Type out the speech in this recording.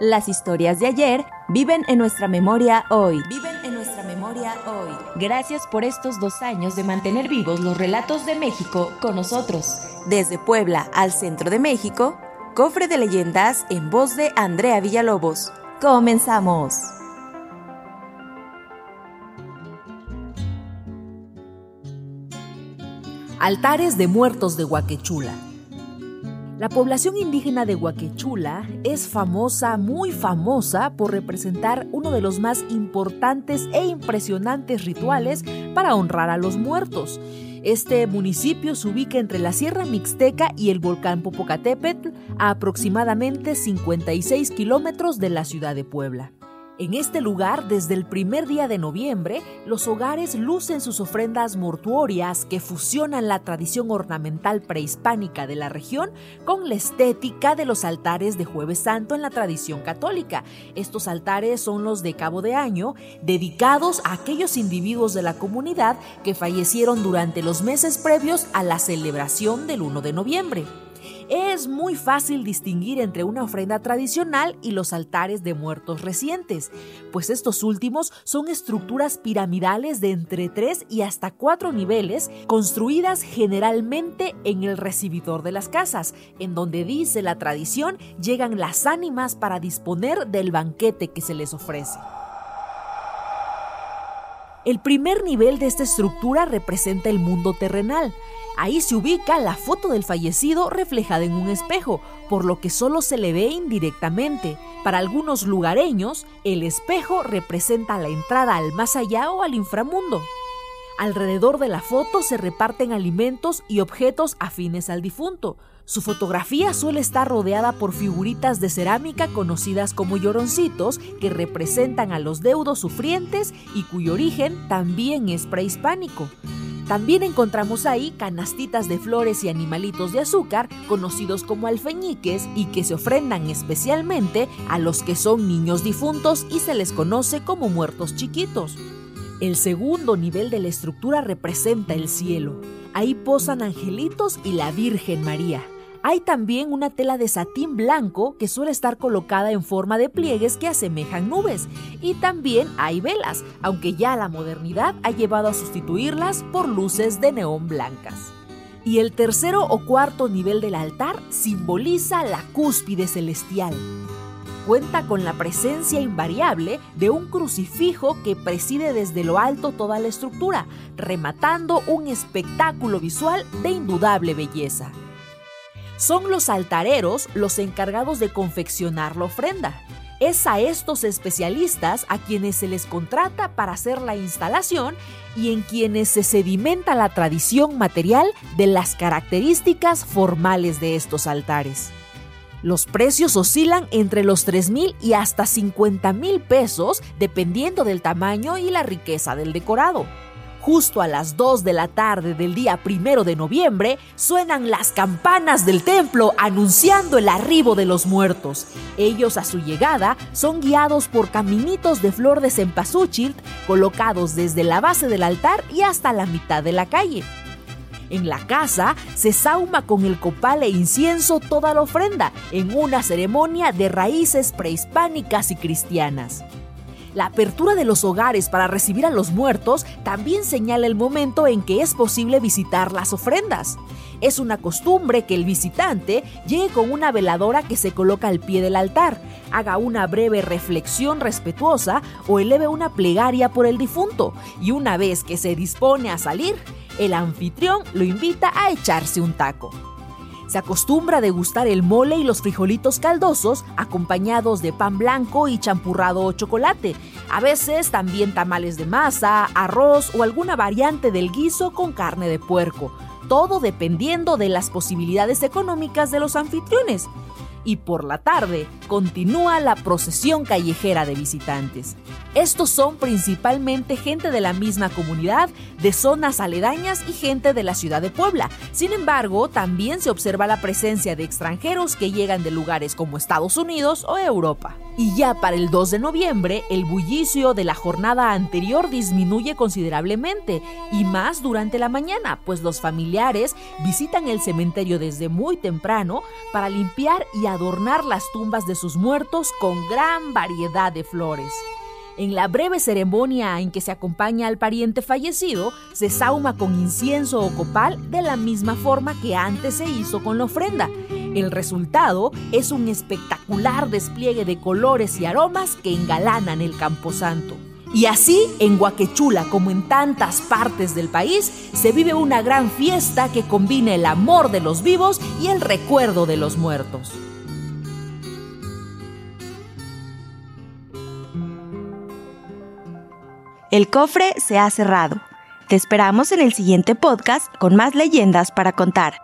Las historias de ayer viven en nuestra memoria hoy. Viven en nuestra memoria hoy. Gracias por estos dos años de mantener vivos los relatos de México con nosotros. Desde Puebla al centro de México, Cofre de Leyendas en voz de Andrea Villalobos. Comenzamos. Altares de muertos de Huaquechula. La población indígena de Huaquechula es famosa, muy famosa, por representar uno de los más importantes e impresionantes rituales para honrar a los muertos. Este municipio se ubica entre la Sierra Mixteca y el volcán Popocatépetl, a aproximadamente 56 kilómetros de la ciudad de Puebla. En este lugar, desde el primer día de noviembre, los hogares lucen sus ofrendas mortuorias que fusionan la tradición ornamental prehispánica de la región con la estética de los altares de Jueves Santo en la tradición católica. Estos altares son los de Cabo de Año, dedicados a aquellos individuos de la comunidad que fallecieron durante los meses previos a la celebración del 1 de noviembre es muy fácil distinguir entre una ofrenda tradicional y los altares de muertos recientes, pues estos últimos son estructuras piramidales de entre 3 y hasta 4 niveles, construidas generalmente en el recibidor de las casas, en donde dice la tradición llegan las ánimas para disponer del banquete que se les ofrece. El primer nivel de esta estructura representa el mundo terrenal. Ahí se ubica la foto del fallecido reflejada en un espejo, por lo que solo se le ve indirectamente. Para algunos lugareños, el espejo representa la entrada al más allá o al inframundo. Alrededor de la foto se reparten alimentos y objetos afines al difunto. Su fotografía suele estar rodeada por figuritas de cerámica conocidas como lloroncitos que representan a los deudos sufrientes y cuyo origen también es prehispánico. También encontramos ahí canastitas de flores y animalitos de azúcar, conocidos como alfeñiques, y que se ofrendan especialmente a los que son niños difuntos y se les conoce como muertos chiquitos. El segundo nivel de la estructura representa el cielo. Ahí posan angelitos y la Virgen María. Hay también una tela de satín blanco que suele estar colocada en forma de pliegues que asemejan nubes. Y también hay velas, aunque ya la modernidad ha llevado a sustituirlas por luces de neón blancas. Y el tercero o cuarto nivel del altar simboliza la cúspide celestial. Cuenta con la presencia invariable de un crucifijo que preside desde lo alto toda la estructura, rematando un espectáculo visual de indudable belleza. Son los altareros los encargados de confeccionar la ofrenda. Es a estos especialistas a quienes se les contrata para hacer la instalación y en quienes se sedimenta la tradición material de las características formales de estos altares. Los precios oscilan entre los 3 mil y hasta 50 mil pesos dependiendo del tamaño y la riqueza del decorado. Justo a las 2 de la tarde del día primero de noviembre, suenan las campanas del templo anunciando el arribo de los muertos. Ellos a su llegada son guiados por caminitos de flor de cempasúchil colocados desde la base del altar y hasta la mitad de la calle. En la casa se sauma con el copal e incienso toda la ofrenda en una ceremonia de raíces prehispánicas y cristianas. La apertura de los hogares para recibir a los muertos también señala el momento en que es posible visitar las ofrendas. Es una costumbre que el visitante llegue con una veladora que se coloca al pie del altar, haga una breve reflexión respetuosa o eleve una plegaria por el difunto y una vez que se dispone a salir, el anfitrión lo invita a echarse un taco. Se acostumbra a degustar el mole y los frijolitos caldosos acompañados de pan blanco y champurrado o chocolate. A veces también tamales de masa, arroz o alguna variante del guiso con carne de puerco. todo dependiendo de las posibilidades económicas de los anfitriones y por la tarde continúa la procesión callejera de visitantes. Estos son principalmente gente de la misma comunidad, de zonas aledañas y gente de la ciudad de Puebla. Sin embargo, también se observa la presencia de extranjeros que llegan de lugares como Estados Unidos o Europa. Y ya para el 2 de noviembre, el bullicio de la jornada anterior disminuye considerablemente, y más durante la mañana, pues los familiares visitan el cementerio desde muy temprano para limpiar y adornar las tumbas de sus muertos con gran variedad de flores. En la breve ceremonia en que se acompaña al pariente fallecido, se sauma con incienso o copal de la misma forma que antes se hizo con la ofrenda. El resultado es un espectacular despliegue de colores y aromas que engalanan el camposanto. Y así, en Guaquechula, como en tantas partes del país, se vive una gran fiesta que combina el amor de los vivos y el recuerdo de los muertos. El cofre se ha cerrado. Te esperamos en el siguiente podcast con más leyendas para contar.